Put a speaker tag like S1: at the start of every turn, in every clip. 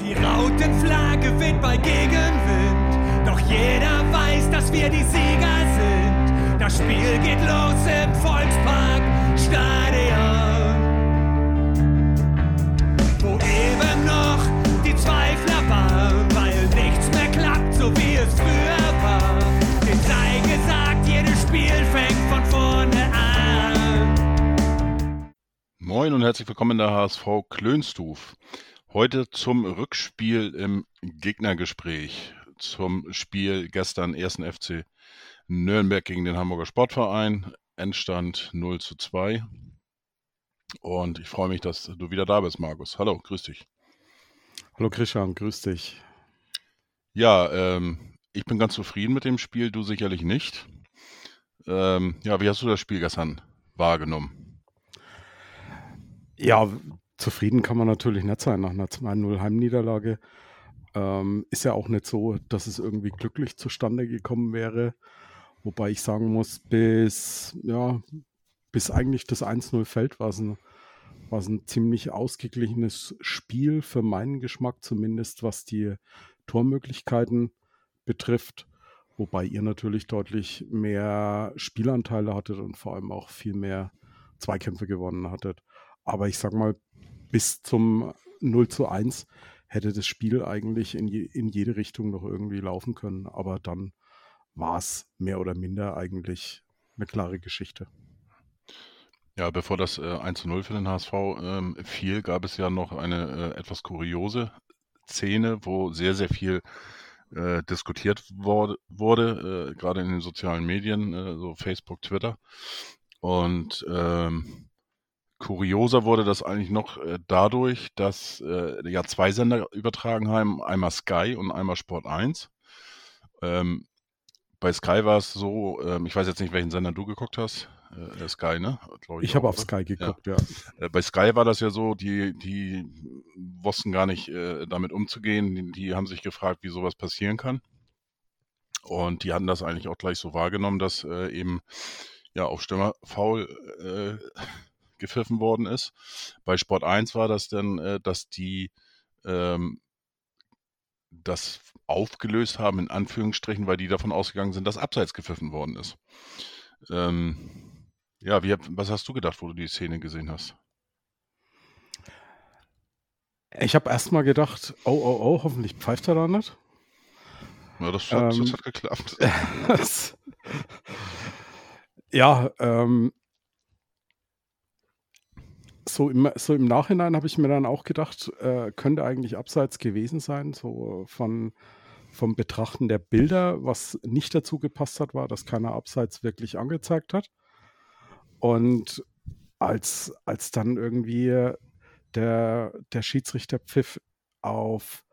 S1: Die Rautenflagge weht bei Gegenwind, doch jeder weiß, dass wir die Sieger sind. Das Spiel geht los im Volkspark Stadion, wo eben noch die Zweifler waren, weil nichts mehr klappt, so wie es früher war. Den sei gesagt, jedes Spiel fängt von vorne an.
S2: Moin und herzlich willkommen in der HSV Klönstuf. Heute zum Rückspiel im Gegnergespräch. Zum Spiel gestern 1. FC Nürnberg gegen den Hamburger Sportverein. Endstand 0 zu 2. Und ich freue mich, dass du wieder da bist, Markus. Hallo, grüß dich.
S3: Hallo Christian, grüß dich.
S2: Ja, ähm, ich bin ganz zufrieden mit dem Spiel, du sicherlich nicht. Ähm, ja, wie hast du das Spiel gestern wahrgenommen?
S3: Ja, zufrieden kann man natürlich nicht sein nach einer 2-0 Heimniederlage. Ähm, ist ja auch nicht so, dass es irgendwie glücklich zustande gekommen wäre. Wobei ich sagen muss, bis, ja, bis eigentlich das 1-0 fällt, war es ein, war es ein ziemlich ausgeglichenes Spiel für meinen Geschmack, zumindest was die Tormöglichkeiten betrifft. Wobei ihr natürlich deutlich mehr Spielanteile hattet und vor allem auch viel mehr Zweikämpfe gewonnen hattet. Aber ich sag mal, bis zum 0 zu 1 hätte das Spiel eigentlich in, je, in jede Richtung noch irgendwie laufen können. Aber dann war es mehr oder minder eigentlich eine klare Geschichte.
S2: Ja, bevor das äh, 1 zu 0 für den HSV ähm, fiel, gab es ja noch eine äh, etwas kuriose Szene, wo sehr, sehr viel äh, diskutiert wurde, wurde äh, gerade in den sozialen Medien, äh, so Facebook, Twitter. Und ähm, kurioser wurde das eigentlich noch äh, dadurch, dass äh, ja zwei Sender übertragen haben, einmal Sky und einmal Sport 1. Ähm, bei Sky war es so, ähm, ich weiß jetzt nicht, welchen Sender du geguckt hast. Äh, Sky, ne?
S3: ich, ich habe auf Sky geguckt, ja.
S2: ja. Äh, bei Sky war das ja so, die, die wussten gar nicht äh, damit umzugehen. Die, die, haben sich gefragt, wie sowas passieren kann. Und die hatten das eigentlich auch gleich so wahrgenommen, dass äh, eben ja auf Stürmer faul äh, gepfiffen worden ist. Bei Sport 1 war das dann, äh, dass die ähm, das aufgelöst haben, in Anführungsstrichen, weil die davon ausgegangen sind, dass abseits gepfiffen worden ist. Ähm, ja, wie, was hast du gedacht, wo du die Szene gesehen hast?
S3: Ich habe erstmal gedacht, oh, oh, oh, hoffentlich pfeift er da nicht.
S2: Ja, das hat, ähm, das hat geklappt.
S3: ja, ähm, so im, so im Nachhinein habe ich mir dann auch gedacht, äh, könnte eigentlich abseits gewesen sein, so von vom Betrachten der Bilder. Was nicht dazu gepasst hat, war, dass keiner abseits wirklich angezeigt hat. Und als, als dann irgendwie der, der Schiedsrichter Pfiff auf,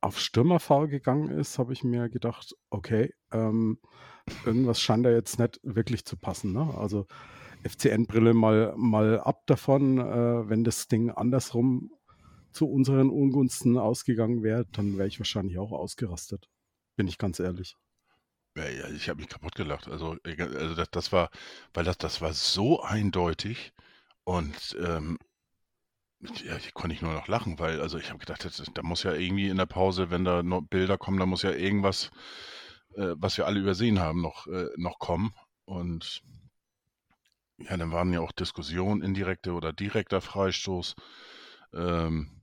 S3: auf Stürmerfall gegangen ist, habe ich mir gedacht, okay, ähm, irgendwas scheint da jetzt nicht wirklich zu passen. Ne? Also FCN-Brille mal, mal ab davon. Äh, wenn das Ding andersrum zu unseren Ungunsten ausgegangen wäre, dann wäre ich wahrscheinlich auch ausgerastet. Bin ich ganz ehrlich.
S2: Ja, ja ich habe mich kaputt gelacht. Also, also das, das, war, weil das, das war so eindeutig und ähm, ja, ich konnte ich nur noch lachen, weil also ich habe gedacht, da muss ja irgendwie in der Pause, wenn da noch Bilder kommen, da muss ja irgendwas, äh, was wir alle übersehen haben, noch, äh, noch kommen. Und ja, dann waren ja auch Diskussionen, indirekte oder direkter Freistoß. Ähm,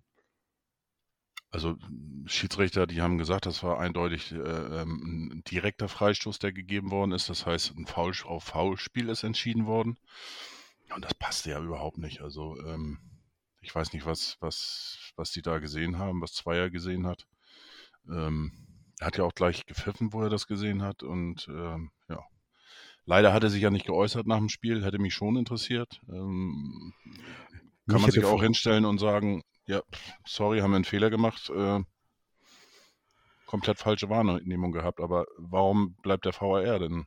S2: also Schiedsrichter, die haben gesagt, das war eindeutig äh, ähm, ein direkter Freistoß, der gegeben worden ist. Das heißt, ein Foul auf Foulspiel ist entschieden worden. Und das passte ja überhaupt nicht. Also ähm, ich weiß nicht, was, was, was die da gesehen haben, was Zweier gesehen hat. Ähm, er hat ja auch gleich gepfiffen, wo er das gesehen hat. Und ähm, ja, Leider hat er sich ja nicht geäußert nach dem Spiel, hätte mich schon interessiert. Ähm, kann man sich auch hinstellen und sagen, ja, sorry, haben wir einen Fehler gemacht, äh, komplett falsche Wahrnehmung gehabt, aber warum bleibt der VAR denn?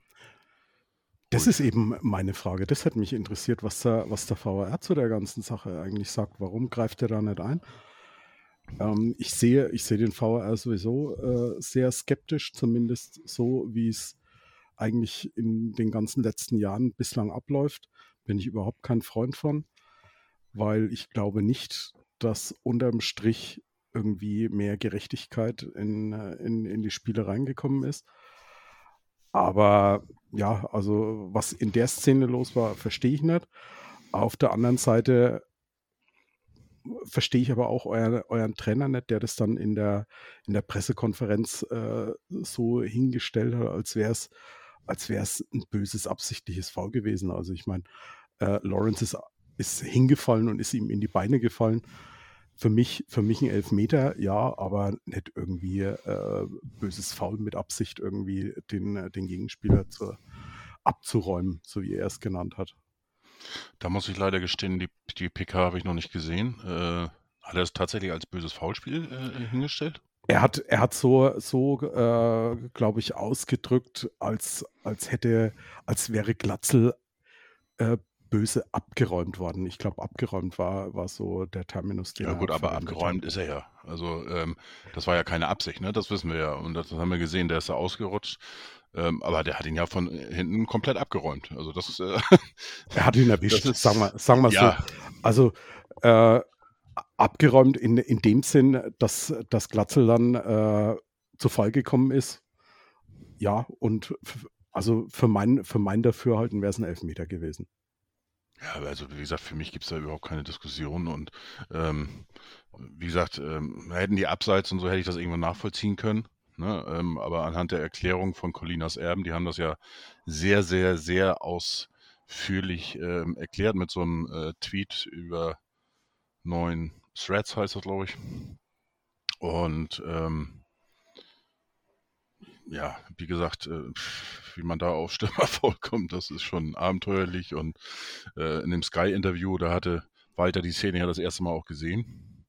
S3: Das ist eben meine Frage. Das hätte mich interessiert, was der, was der VAR zu der ganzen Sache eigentlich sagt. Warum greift er da nicht ein? Ähm, ich, sehe, ich sehe den VAR sowieso äh, sehr skeptisch, zumindest so, wie es eigentlich in den ganzen letzten Jahren bislang abläuft, bin ich überhaupt kein Freund von, weil ich glaube nicht, dass unterm Strich irgendwie mehr Gerechtigkeit in, äh, in, in die Spiele reingekommen ist. Aber ja, also was in der Szene los war, verstehe ich nicht. Auf der anderen Seite verstehe ich aber auch euer, euren Trainer nicht, der das dann in der, in der Pressekonferenz äh, so hingestellt hat, als wäre es als wäre es ein böses, absichtliches Foul gewesen. Also ich meine, äh, Lawrence ist, ist hingefallen und ist ihm in die Beine gefallen. Für mich, für mich ein Elfmeter, ja, aber nicht irgendwie äh, böses Foul mit Absicht, irgendwie den, den Gegenspieler zu, abzuräumen, so wie er es genannt hat.
S2: Da muss ich leider gestehen, die, die PK habe ich noch nicht gesehen. Äh, hat er es tatsächlich als böses Foulspiel äh, hingestellt?
S3: Er hat, er hat so, so äh, glaube ich, ausgedrückt, als, als hätte, als wäre Glatzel äh, böse abgeräumt worden. Ich glaube, abgeräumt war, war so der Terminus.
S2: ja gut, aber abgeräumt ist er ja. Also ähm, das war ja keine Absicht, ne? Das wissen wir ja. Und das haben wir gesehen, der ist da ausgerutscht. Ähm, aber der hat ihn ja von hinten komplett abgeräumt. Also das ist. Äh,
S3: er hat ihn erwischt, ist, sagen wir, sagen wir ja. so. Also äh, abgeräumt in, in dem Sinn, dass das Glatzel dann äh, zu Fall gekommen ist. Ja, und also für mein, für mein Dafürhalten wäre es ein Elfmeter gewesen.
S2: Ja, also wie gesagt, für mich gibt es da überhaupt keine Diskussion und ähm, wie gesagt, ähm, hätten die Abseits und so hätte ich das irgendwann nachvollziehen können. Ne? Ähm, aber anhand der Erklärung von Colinas Erben, die haben das ja sehr, sehr, sehr ausführlich ähm, erklärt mit so einem äh, Tweet über neun Threads, heißt das, glaube ich. Und ähm, ja, wie gesagt, äh, wie man da auf Stürmer vorkommt, das ist schon abenteuerlich. Und äh, in dem Sky-Interview, da hatte Walter die Szene ja das erste Mal auch gesehen.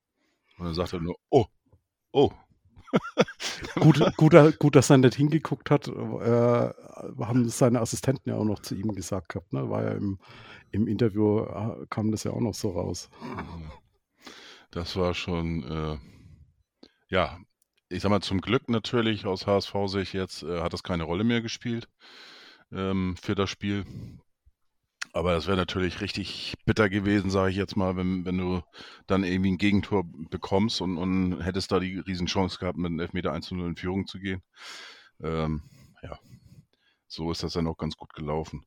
S2: Und dann sagte er nur, oh, oh,
S3: gut, gut, gut, dass er nicht hingeguckt hat. Äh, haben seine Assistenten ja auch noch zu ihm gesagt gehabt. Ne? War ja im, im Interview, äh, kam das ja auch noch so raus.
S2: Das war schon, äh, ja, ich sag mal, zum Glück natürlich aus HSV-Sicht jetzt äh, hat das keine Rolle mehr gespielt ähm, für das Spiel. Aber das wäre natürlich richtig bitter gewesen, sage ich jetzt mal, wenn, wenn du dann irgendwie ein Gegentor bekommst und, und hättest da die Riesenchance gehabt, mit einem Elfmeter 1 0 in Führung zu gehen. Ähm, ja, so ist das dann auch ganz gut gelaufen.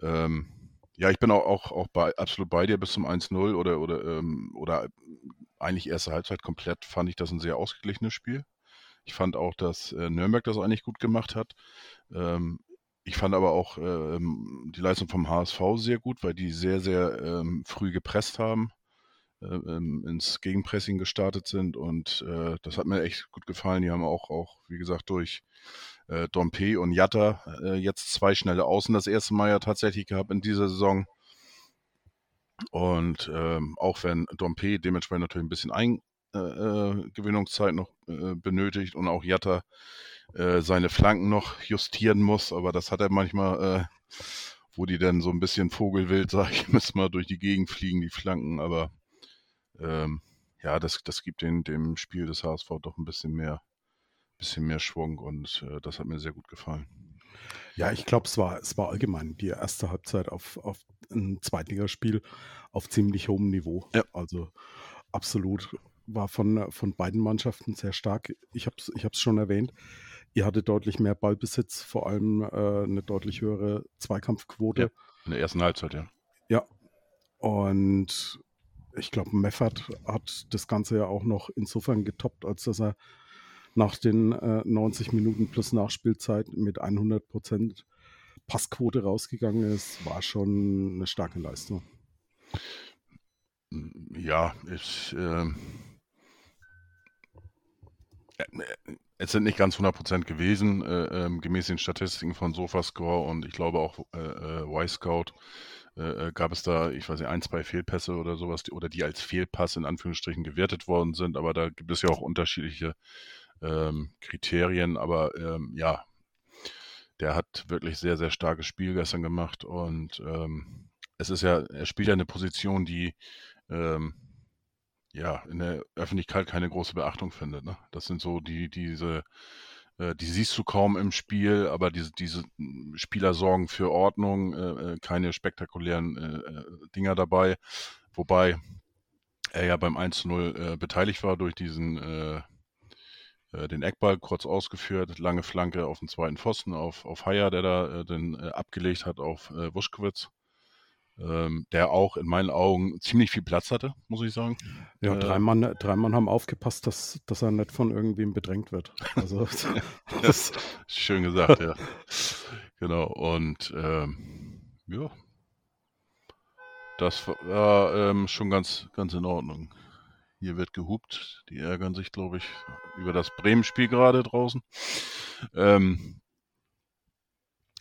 S2: Ähm, ja, ich bin auch, auch, auch bei, absolut bei dir bis zum 1-0 oder, oder, ähm, oder eigentlich erste Halbzeit komplett fand ich das ein sehr ausgeglichenes Spiel. Ich fand auch, dass äh, Nürnberg das eigentlich gut gemacht hat. Ähm, ich fand aber auch ähm, die Leistung vom HSV sehr gut, weil die sehr, sehr ähm, früh gepresst haben, äh, ähm, ins Gegenpressing gestartet sind und äh, das hat mir echt gut gefallen. Die haben auch, auch wie gesagt, durch äh, Dompe und Jatta äh, jetzt zwei schnelle Außen das erste Mal ja tatsächlich gehabt in dieser Saison. Und ähm, auch wenn Dompe dementsprechend natürlich ein bisschen Eingewöhnungszeit äh, äh, noch benötigt und auch Jatta äh, seine Flanken noch justieren muss, aber das hat er manchmal, äh, wo die dann so ein bisschen vogelwild, sag ich, müssen mal durch die Gegend fliegen, die Flanken, aber ähm, ja, das, das gibt den, dem Spiel des HSV doch ein bisschen mehr, bisschen mehr Schwung und äh, das hat mir sehr gut gefallen.
S3: Ja, ich glaube, es war, es war allgemein die erste Halbzeit auf, auf ein Zweitligaspiel auf ziemlich hohem Niveau. Ja. Also absolut war von, von beiden Mannschaften sehr stark. Ich habe es ich schon erwähnt. Ihr hattet deutlich mehr Ballbesitz, vor allem äh, eine deutlich höhere Zweikampfquote. Ja,
S2: in der ersten Halbzeit, ja.
S3: Ja. Und ich glaube, Meffert hat das Ganze ja auch noch insofern getoppt, als dass er nach den äh, 90 Minuten plus Nachspielzeit mit 100 Prozent Passquote rausgegangen ist. War schon eine starke Leistung.
S2: Ja, ich. Ähm, äh, es sind nicht ganz 100% gewesen, äh, ähm, gemäß den Statistiken von SofaScore und ich glaube auch äh, äh, Y-Scout äh, äh, gab es da, ich weiß nicht, ein, zwei Fehlpässe oder sowas, die, oder die als Fehlpass in Anführungsstrichen gewertet worden sind, aber da gibt es ja auch unterschiedliche ähm, Kriterien, aber ähm, ja, der hat wirklich sehr, sehr starkes Spiel gestern gemacht und ähm, es ist ja, er spielt ja eine Position, die ähm, ja, in der Öffentlichkeit keine große Beachtung findet. Ne? Das sind so die, diese, äh, die siehst du kaum im Spiel, aber diese, diese Spieler sorgen für Ordnung, äh, äh keine spektakulären äh, äh, Dinger dabei. Wobei er ja beim 1-0 äh, beteiligt war durch diesen den Eckball kurz ausgeführt, lange Flanke auf den zweiten Pfosten auf, auf Haier, der da äh, den äh, abgelegt hat auf äh, Wuschkowitz. Ähm, der auch in meinen Augen ziemlich viel Platz hatte, muss ich sagen.
S3: Ja, äh, drei, Mann, drei Mann haben aufgepasst, dass, dass er nicht von irgendwem bedrängt wird. Also,
S2: das schön gesagt, ja. Genau, und ähm, ja, das war ähm, schon ganz, ganz in Ordnung. Hier wird gehupt. Die ärgern sich, glaube ich, über das Bremen-Spiel gerade draußen. Ähm,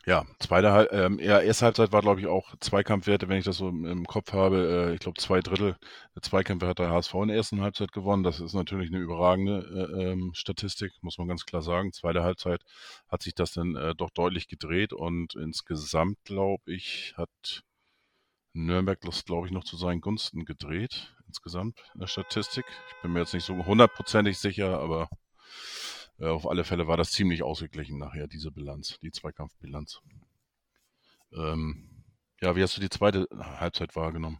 S2: ja, zweite ähm, ja, erste Halbzeit war, glaube ich, auch Zweikampfwerte, wenn ich das so im, im Kopf habe. Äh, ich glaube, zwei Drittel der Zweikämpfe hat der HSV in der ersten Halbzeit gewonnen. Das ist natürlich eine überragende äh, ähm, Statistik, muss man ganz klar sagen. Zweite Halbzeit hat sich das dann äh, doch deutlich gedreht und insgesamt, glaube ich, hat Nürnberg das, glaube ich, noch zu seinen Gunsten gedreht, insgesamt in der Statistik. Ich bin mir jetzt nicht so hundertprozentig sicher, aber äh, auf alle Fälle war das ziemlich ausgeglichen nachher, diese Bilanz, die Zweikampfbilanz. Ähm, ja, wie hast du die zweite Halbzeit wahrgenommen?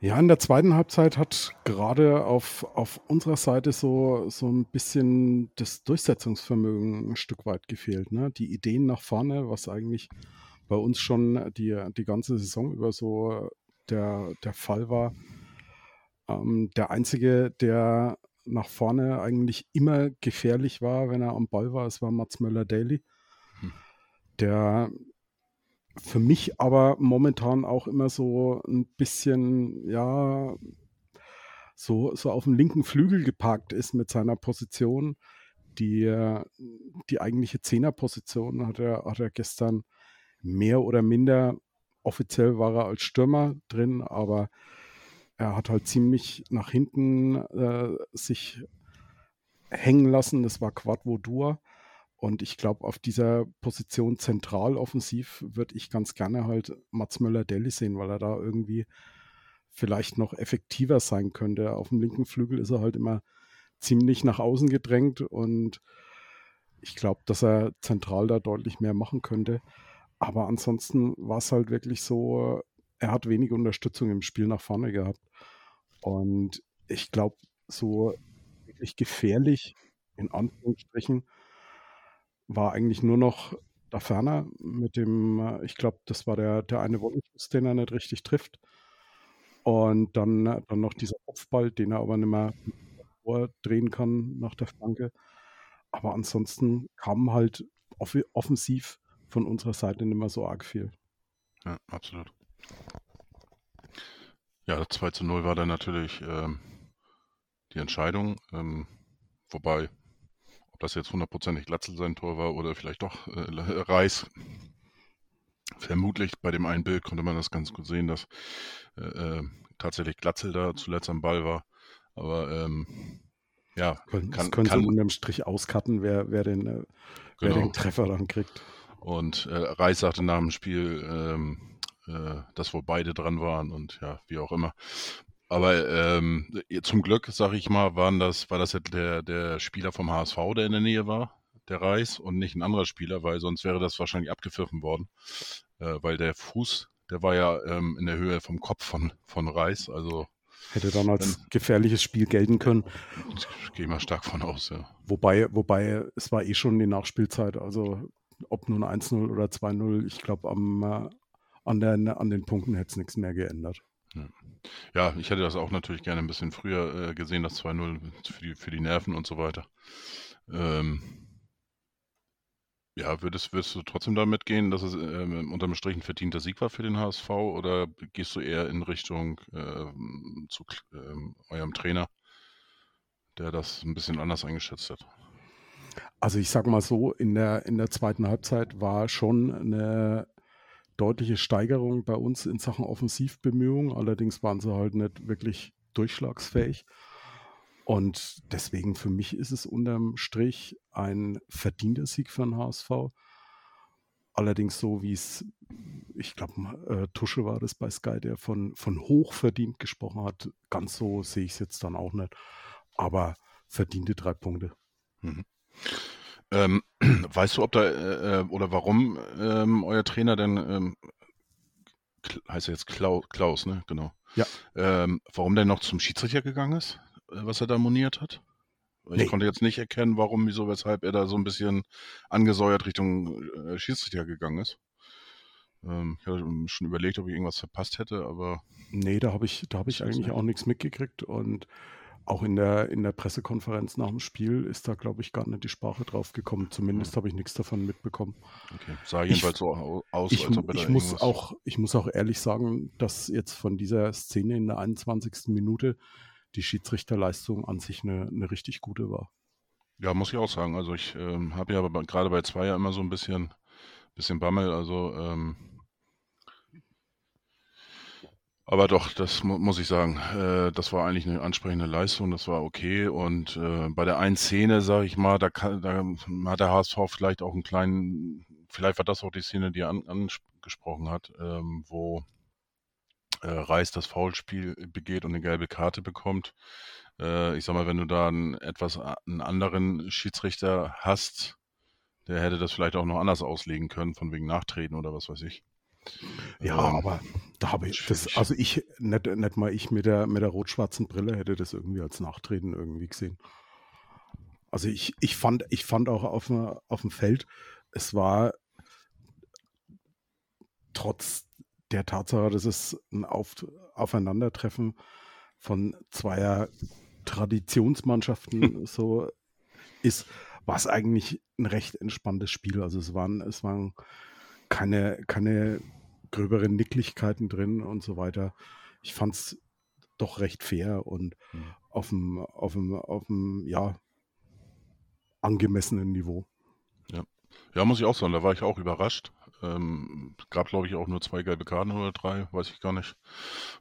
S3: Ja, in der zweiten Halbzeit hat gerade auf, auf unserer Seite so, so ein bisschen das Durchsetzungsvermögen ein Stück weit gefehlt. Ne? Die Ideen nach vorne, was eigentlich bei uns schon die, die ganze Saison über so der, der Fall war. Ähm, der Einzige, der nach vorne eigentlich immer gefährlich war, wenn er am Ball war, es war Mats Möller-Daly. Hm. Der für mich aber momentan auch immer so ein bisschen, ja, so, so auf dem linken Flügel geparkt ist mit seiner Position. Die, die eigentliche Zehnerposition hat er, hat er gestern mehr oder minder, offiziell war er als Stürmer drin, aber er hat halt ziemlich nach hinten äh, sich hängen lassen. Das war Quadvo Dur. Und ich glaube, auf dieser Position zentral offensiv würde ich ganz gerne halt Mats Möller-Deli sehen, weil er da irgendwie vielleicht noch effektiver sein könnte. Auf dem linken Flügel ist er halt immer ziemlich nach außen gedrängt und ich glaube, dass er zentral da deutlich mehr machen könnte. Aber ansonsten war es halt wirklich so, er hat wenig Unterstützung im Spiel nach vorne gehabt. Und ich glaube, so wirklich gefährlich, in Anführungsstrichen, war eigentlich nur noch da ferner mit dem, äh, ich glaube, das war der, der eine Wollenschuss, den er nicht richtig trifft. Und dann, dann noch dieser Kopfball, den er aber nicht mehr vordrehen kann nach der Flanke. Aber ansonsten kam halt offensiv von unserer Seite nicht mehr so arg viel.
S2: Ja, absolut. Ja, 2 zu 0 war dann natürlich ähm, die Entscheidung. Ähm, wobei, ob das jetzt hundertprozentig Glatzel sein Tor war oder vielleicht doch äh, Reis, vermutlich bei dem einen Bild konnte man das ganz gut sehen, dass äh, äh tatsächlich Glatzel da zuletzt am Ball war. Aber ähm, ja,
S3: kann, das können kann, Sie unterm Strich auscutten, wer, wer, den, äh, wer den genau. Treffer dann kriegt.
S2: Und äh, Reis sagte nach dem Spiel, ähm, äh, dass wohl beide dran waren und ja, wie auch immer. Aber ähm, zum Glück, sage ich mal, waren das, war das der, der Spieler vom HSV, der in der Nähe war, der Reis, und nicht ein anderer Spieler, weil sonst wäre das wahrscheinlich abgepfiffen worden. Äh, weil der Fuß, der war ja ähm, in der Höhe vom Kopf von, von Reis, also
S3: Hätte dann als gefährliches Spiel gelten können.
S2: Gehe ich mal stark von aus, ja.
S3: Wobei, wobei, es war eh schon die Nachspielzeit. Also ob nun 1-0 oder 2-0, ich glaube, äh, an, den, an den Punkten hätte es nichts mehr geändert.
S2: Ja. ich hätte das auch natürlich gerne ein bisschen früher äh, gesehen, das 2-0 für die, für die Nerven und so weiter. Ähm, ja, würdest, würdest du trotzdem damit gehen, dass es ähm, unterm Strich ein verdienter Sieg war für den HSV oder gehst du eher in Richtung äh, zu äh, eurem Trainer, der das ein bisschen anders eingeschätzt hat?
S3: Also ich sag mal so, in der, in der zweiten Halbzeit war schon eine deutliche Steigerung bei uns in Sachen Offensivbemühungen. Allerdings waren sie halt nicht wirklich durchschlagsfähig. Und deswegen für mich ist es unterm Strich ein verdienter Sieg für den HSV. Allerdings so, wie es, ich glaube, äh, Tusche war das bei Sky, der von, von hochverdient gesprochen hat. Ganz so sehe ich es jetzt dann auch nicht. Aber verdiente drei Punkte. Mhm.
S2: Ähm, weißt du, ob da äh, äh, oder warum ähm, euer Trainer denn ähm, heißt er jetzt Klaus, Klaus, ne? Genau.
S3: Ja.
S2: Ähm, warum der noch zum Schiedsrichter gegangen ist, äh, was er da moniert hat?
S3: Nee.
S2: Ich konnte jetzt nicht erkennen, warum, wieso, weshalb er da so ein bisschen angesäuert Richtung äh, Schiedsrichter gegangen ist. Ähm, ich hatte schon überlegt, ob ich irgendwas verpasst hätte, aber
S3: Nee, da habe ich, da habe ich eigentlich
S2: nicht.
S3: auch nichts mitgekriegt. Und auch in der, in der Pressekonferenz nach dem Spiel ist da, glaube ich, gar nicht die Sprache drauf gekommen. Zumindest habe ich nichts davon mitbekommen.
S2: okay. Sah
S3: Ich-
S2: jedenfalls so au- aus,
S3: Ich,
S2: als ob er
S3: ich, muss auch, ich muss auch ehrlich sagen, dass jetzt von dieser Szene in der 21. Minute die Schiedsrichterleistung an sich eine, eine richtig gute war.
S2: Ja, muss ich auch sagen. Also ich ähm, habe ja gerade bei Zweier immer so ein bisschen, bisschen Bammel. Also, ähm, aber doch, das mu muss ich sagen. Äh, das war eigentlich eine ansprechende Leistung. Das war okay. Und äh, bei der einen Szene, sage ich mal, da, kann, da hat der HSV vielleicht auch einen kleinen, vielleicht war das auch die Szene, die er an, angesprochen hat, ähm, wo äh, Reis das Foulspiel begeht und eine gelbe Karte bekommt. Äh, ich sag mal, wenn du da einen etwas einen anderen Schiedsrichter hast, der hätte das vielleicht auch noch anders auslegen können, von wegen Nachtreten oder was weiß ich.
S3: Ja,
S2: Ähm,
S3: aber da habe ich das, also ich, nicht, nicht mal ich mit der, mit der rot-schwarzen Brille hätte das irgendwie als Nachtreten irgendwie gesehen. Also ich, ich fand, ich fand auch auf, dem- auf dem Feld, es war trotz der Tatsache, dass es ein auf, Aufeinandertreffen von zweier Traditionsmannschaften so ist, war es eigentlich ein recht entspanntes Spiel. Also es waren, es waren keine, keine gröberen Nicklichkeiten drin und so weiter. Ich fand es doch recht fair und
S2: Mhm.
S3: auf dem, auf dem, auf dem, ja, angemessenen Niveau.
S2: Ja, muss ich auch sagen, da war ich auch überrascht. Ähm, gab, glaube ich, auch nur zwei gelbe Karten oder drei, weiß ich gar nicht.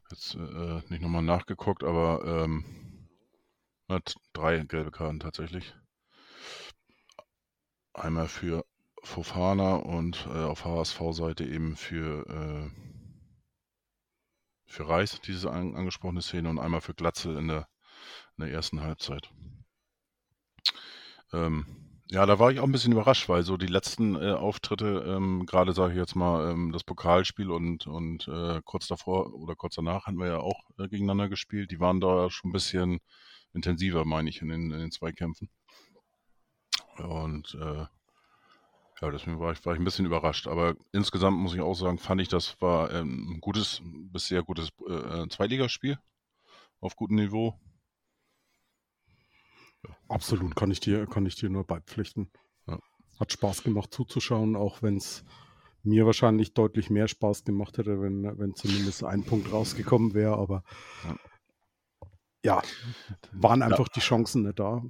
S2: Jetzt äh, nicht nochmal nachgeguckt, aber ähm, hat drei gelbe Karten tatsächlich. Einmal für Fofana und äh, auf HSV-Seite eben für, äh, für Reis, diese an, angesprochene Szene, und einmal für Glatzel in der, in der ersten Halbzeit. Ähm, ja, da war ich auch ein bisschen überrascht, weil so die letzten äh, Auftritte, ähm, gerade sage ich jetzt mal, ähm, das Pokalspiel und, und äh, kurz davor oder kurz danach hatten wir ja auch äh, gegeneinander gespielt. Die waren da schon ein bisschen intensiver, meine ich, in den, in den Zweikämpfen. Und äh, ja, deswegen war ich, war ich ein bisschen überrascht. Aber insgesamt muss ich auch sagen, fand ich, das war ähm, ein gutes, bis sehr gutes äh, Zweitligaspiel auf gutem Niveau.
S3: Absolut, kann ich dir, kann ich dir nur beipflichten.
S2: Ja.
S3: Hat Spaß gemacht zuzuschauen, auch wenn es mir wahrscheinlich deutlich mehr Spaß gemacht hätte, wenn, wenn zumindest ein Punkt rausgekommen wäre, aber
S2: Ja.
S3: ja, waren einfach die Chancen nicht da.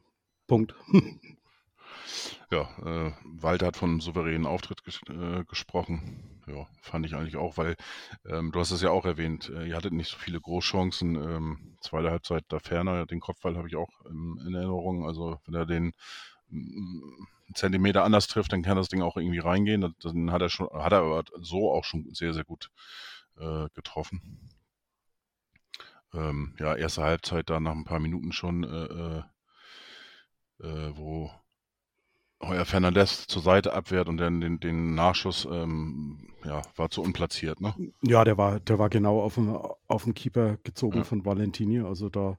S3: Punkt.
S2: Ja, äh, Walter hat von einem souveränen Auftritt ges äh, gesprochen. Ja, fand ich eigentlich auch, weil ähm, du hast es ja auch erwähnt, äh, ihr hattet nicht so viele Großchancen. Ähm, zweite Halbzeit da ferner, den Kopfball habe ich auch ähm, in Erinnerung. Also wenn er den einen Zentimeter anders trifft, dann kann das Ding auch irgendwie reingehen. Dann- Dann hat er schon, hat er aber so auch schon sehr, sehr gut äh, getroffen. Ähm, ja, erste Halbzeit da nach ein paar Minuten schon, äh, äh, äh, wo Heuer Fernandez zur Seite abwehrt und dann den, den Nachschuss ähm, ja, war zu unplatziert, ne?
S3: Ja, der war, der war genau auf den, auf den Keeper gezogen
S2: Ja.
S3: von Valentini. Also da,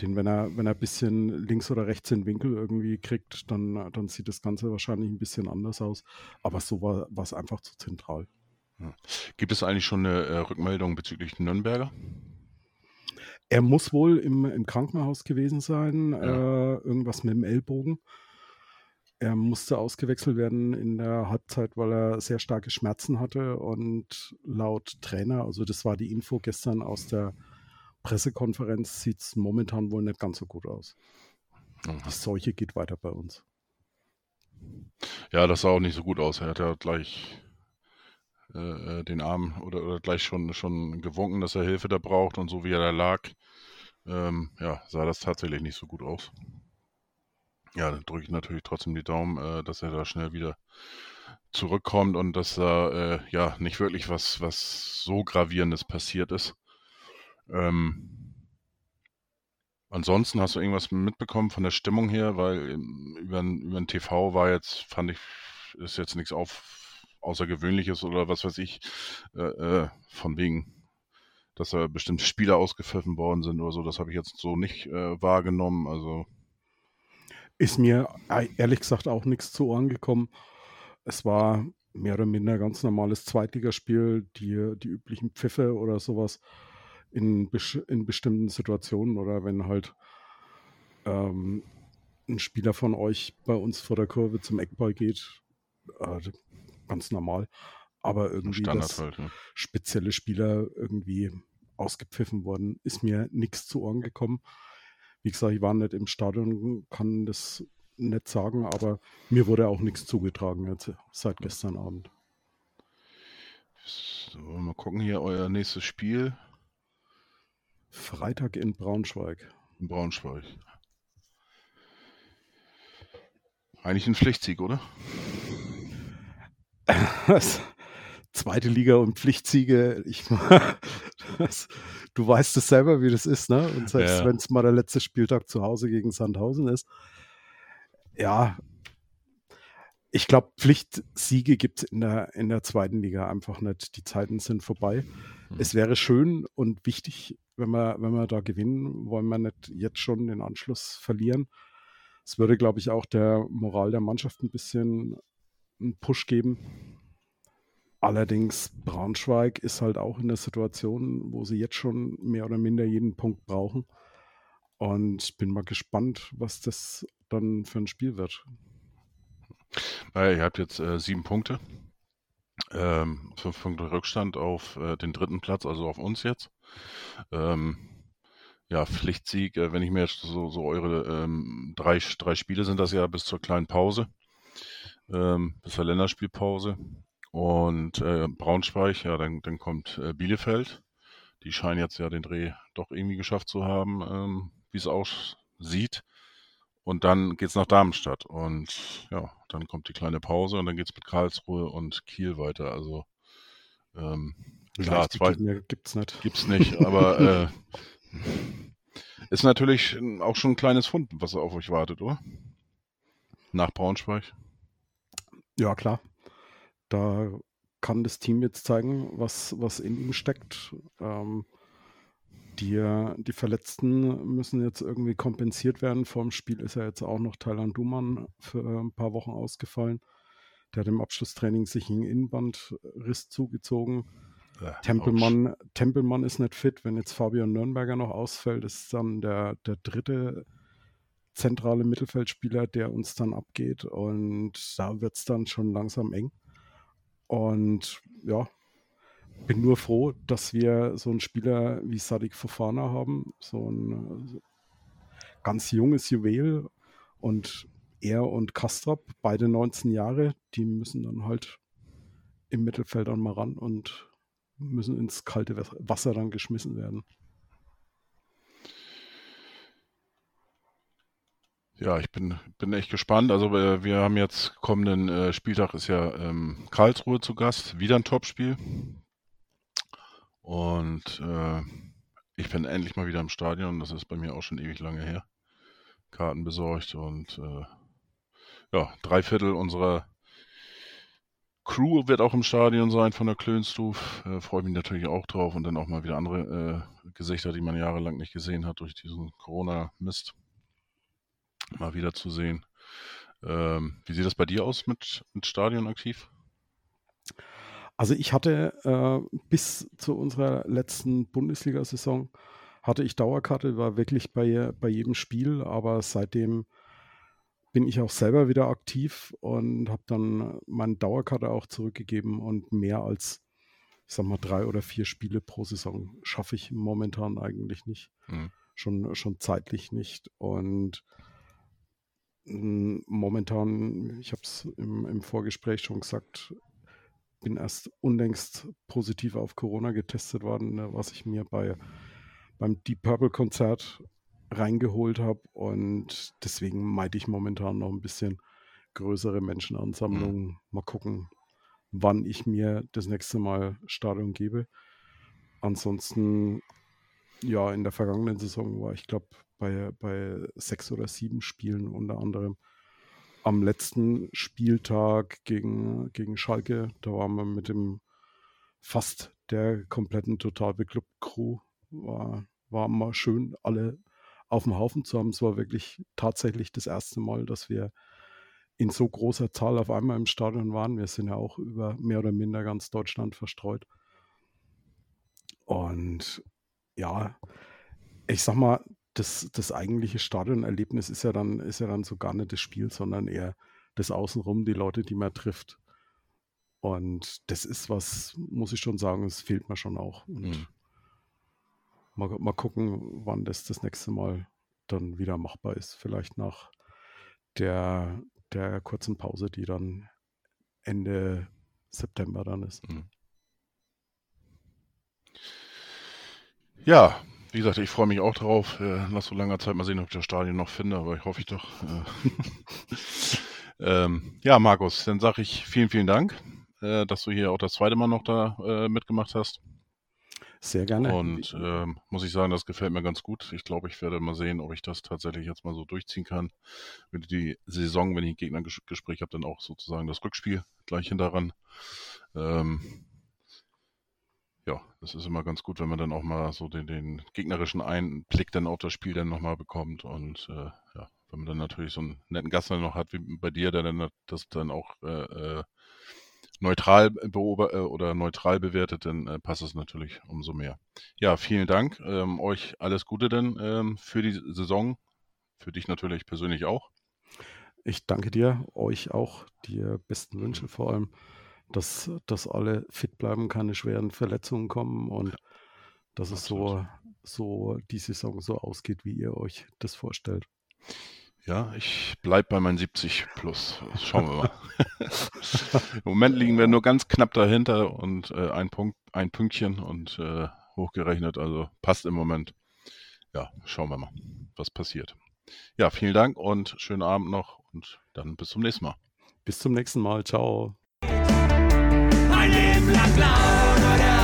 S3: den, wenn er, wenn er ein bisschen links oder rechts den Winkel irgendwie kriegt, dann, dann sieht das Ganze wahrscheinlich ein bisschen anders aus. Aber so war es einfach zu zentral.
S2: Gibt es eigentlich schon eine äh, Rückmeldung bezüglich Nürnberger?
S3: Er muss wohl im, im Krankenhaus gewesen sein,
S2: Ja.
S3: äh, irgendwas mit dem Ellbogen. Er musste ausgewechselt werden in der Halbzeit, weil er sehr starke Schmerzen hatte und laut Trainer, also das war die Info gestern aus der Pressekonferenz, sieht es momentan wohl nicht ganz so gut aus.
S2: Aha.
S3: Die Seuche geht weiter bei uns.
S2: Ja, das sah auch nicht so gut aus. Er hat ja gleich äh, äh, den Arm oder, oder gleich schon, schon gewunken, dass er Hilfe da braucht und so wie er da lag, ähm, ja, sah das tatsächlich nicht so gut aus. Ja, dann drücke ich natürlich trotzdem die Daumen, äh, dass er da schnell wieder zurückkommt und dass da äh, ja nicht wirklich was, was so gravierendes passiert ist. Ähm, ansonsten hast du irgendwas mitbekommen von der Stimmung her, weil ähm, über, über den TV war jetzt, fand ich, ist jetzt nichts auf Außergewöhnliches oder was weiß ich, äh, äh, von wegen dass da bestimmte Spieler ausgepfiffen worden sind oder so. Das habe ich jetzt so nicht äh, wahrgenommen. Also
S3: ist mir äh, ehrlich gesagt auch nichts zu Ohren gekommen. Es war mehr oder minder ganz normales Zweitligaspiel, die, die üblichen Pfiffe oder sowas in, in bestimmten Situationen oder wenn halt ähm, ein Spieler von euch bei uns vor der Kurve zum Eckball geht, äh, ganz normal. Aber irgendwie dass halt, ne? spezielle Spieler irgendwie ausgepfiffen worden, ist mir nichts zu Ohren gekommen. Wie gesagt, ich war nicht im Stadion, kann das nicht sagen, aber mir wurde auch nichts zugetragen jetzt seit gestern Abend.
S2: So, mal gucken hier euer nächstes Spiel.
S3: Freitag in Braunschweig.
S2: In Braunschweig. Eigentlich ein Pflichtsieg, oder?
S3: Zweite Liga und Pflichtsiege, ich das, du weißt es selber, wie das ist, ne? Und selbst ja. wenn es mal der letzte Spieltag zu Hause gegen Sandhausen ist, ja, ich glaube, Pflichtsiege gibt es in der, in der zweiten Liga einfach nicht. Die Zeiten sind vorbei. Mhm. Es wäre schön und wichtig, wenn wir, wenn wir da gewinnen, wollen wir nicht jetzt schon den Anschluss verlieren. Es würde, glaube ich, auch der Moral der Mannschaft ein bisschen einen Push geben. Allerdings, Braunschweig ist halt auch in der Situation, wo sie jetzt schon mehr oder minder jeden Punkt brauchen. Und ich bin mal gespannt, was das dann für ein Spiel wird.
S2: Naja, ihr habt jetzt äh, sieben Punkte. Ähm, fünf Punkte Rückstand auf äh, den dritten Platz, also auf uns jetzt. Ähm, ja, Pflichtsieg, äh, wenn ich mir jetzt so, so eure ähm, drei, drei Spiele sind das ja bis zur kleinen Pause, ähm, bis zur Länderspielpause. Und äh, Braunschweig, ja, dann, dann kommt äh, Bielefeld. Die scheinen jetzt ja den Dreh doch irgendwie geschafft zu haben, ähm, wie es aussieht. Und dann geht's nach Darmstadt. Und ja, dann kommt die kleine Pause und dann geht's mit Karlsruhe und Kiel weiter. Also ähm, klar, zwei
S3: gibt's nicht.
S2: Gibt's nicht, aber äh, ist natürlich auch schon ein kleines Fund, was auf euch wartet, oder? Nach Braunschweig.
S3: Ja, klar. Da kann das Team jetzt zeigen, was, was in ihm steckt. Ähm, die, die Verletzten müssen jetzt irgendwie kompensiert werden. Vor dem Spiel ist ja jetzt auch noch Thailand Duman für ein paar Wochen ausgefallen. Der hat im Abschlusstraining sich einen Innenbandriss zugezogen. Ja, Tempelmann, Tempelmann ist nicht fit. Wenn jetzt Fabian Nürnberger noch ausfällt, ist dann der, der dritte zentrale Mittelfeldspieler, der uns dann abgeht. Und da wird es dann schon langsam eng. Und ja, bin nur froh, dass wir so einen Spieler wie Sadik Fofana haben, so ein ganz junges Juwel und er und Kastrop, beide 19 Jahre, die müssen dann halt im Mittelfeld dann mal ran und müssen ins kalte Wasser dann geschmissen werden.
S2: Ja, ich bin, bin echt gespannt. Also wir, wir haben jetzt kommenden äh, Spieltag ist ja ähm, Karlsruhe zu Gast, wieder ein Topspiel. Und äh, ich bin endlich mal wieder im Stadion. Das ist bei mir auch schon ewig lange her. Karten besorgt und äh, ja, drei Viertel unserer Crew wird auch im Stadion sein von der Klönstuf. Äh, Freue mich natürlich auch drauf und dann auch mal wieder andere äh, Gesichter, die man jahrelang nicht gesehen hat durch diesen Corona-Mist, mal wieder zu sehen. Ähm, wie sieht das bei dir aus mit, mit Stadion aktiv?
S3: Also ich hatte äh, bis zu unserer letzten Bundesliga-Saison hatte ich Dauerkarte, war wirklich bei, bei jedem Spiel, aber seitdem bin ich auch selber wieder aktiv und habe dann meine Dauerkarte auch zurückgegeben und mehr als, ich sag mal, drei oder vier Spiele pro Saison schaffe ich momentan eigentlich nicht. Mhm. Schon, schon zeitlich nicht. Und momentan, ich habe es im, im Vorgespräch schon gesagt, bin erst unlängst positiv auf Corona getestet worden, ne, was ich mir bei beim Deep Purple Konzert reingeholt habe und deswegen meide ich momentan noch ein bisschen größere Menschenansammlungen. Mhm. Mal gucken, wann ich mir das nächste Mal Stadion gebe. Ansonsten, ja, in der vergangenen Saison war ich glaube bei, bei sechs oder sieben Spielen unter anderem am letzten Spieltag gegen, gegen Schalke, da waren wir mit dem fast der kompletten Total Club Crew. War, war mal schön, alle auf dem Haufen zu haben. Es war wirklich tatsächlich das erste Mal, dass wir in so großer Zahl auf einmal im Stadion waren. Wir sind ja auch über mehr oder minder ganz Deutschland verstreut. Und ja, ich sag mal, das, das eigentliche Stadionerlebnis ist ja dann, ist ja dann so gar nicht das Spiel, sondern eher das Außenrum, die Leute, die man trifft. Und das ist was, muss ich schon sagen, es fehlt mir schon auch. Und mhm. mal, mal gucken, wann das das nächste Mal dann wieder machbar ist. Vielleicht nach der, der kurzen Pause, die dann Ende September dann ist. Mhm.
S2: Ja, wie gesagt, ich freue mich auch drauf. Äh, nach so langer Zeit mal sehen, ob ich das Stadion noch finde, aber ich hoffe ich doch. Äh. ähm, ja, Markus, dann sage ich vielen, vielen Dank, äh, dass du hier auch das zweite Mal noch da äh, mitgemacht hast.
S3: Sehr gerne.
S2: Und ähm, muss ich sagen, das gefällt mir ganz gut. Ich glaube, ich werde mal sehen, ob ich das tatsächlich jetzt mal so durchziehen kann. Wenn die Saison, wenn ich ein Gegnergespräch habe, dann auch sozusagen das Rückspiel gleich hinteran. Ähm, ja, das ist immer ganz gut, wenn man dann auch mal so den, den gegnerischen Einblick dann auf das Spiel dann nochmal bekommt. Und äh, ja, wenn man dann natürlich so einen netten Gast dann noch hat, wie bei dir, der dann das dann auch äh, äh neutral beobacht äh, oder neutral bewertet, dann äh, passt es natürlich umso mehr. Ja, vielen Dank. Ähm, euch alles Gute denn ähm, für die Saison. Für dich natürlich persönlich auch.
S3: Ich danke dir, euch auch, dir besten Wünsche vor allem dass, dass alle fit bleiben, keine schweren Verletzungen kommen und dass es so, so die Saison so ausgeht, wie ihr euch das vorstellt.
S2: Ja, ich bleibe bei meinen 70 plus. Schauen wir mal. Im Moment liegen wir nur ganz knapp dahinter und äh, ein Punkt, ein Pünktchen und äh, hochgerechnet, also passt im Moment. Ja, schauen wir mal, was passiert. Ja, vielen Dank und schönen Abend noch und dann bis zum nächsten Mal.
S3: Bis zum nächsten Mal. Ciao.
S1: in black cloud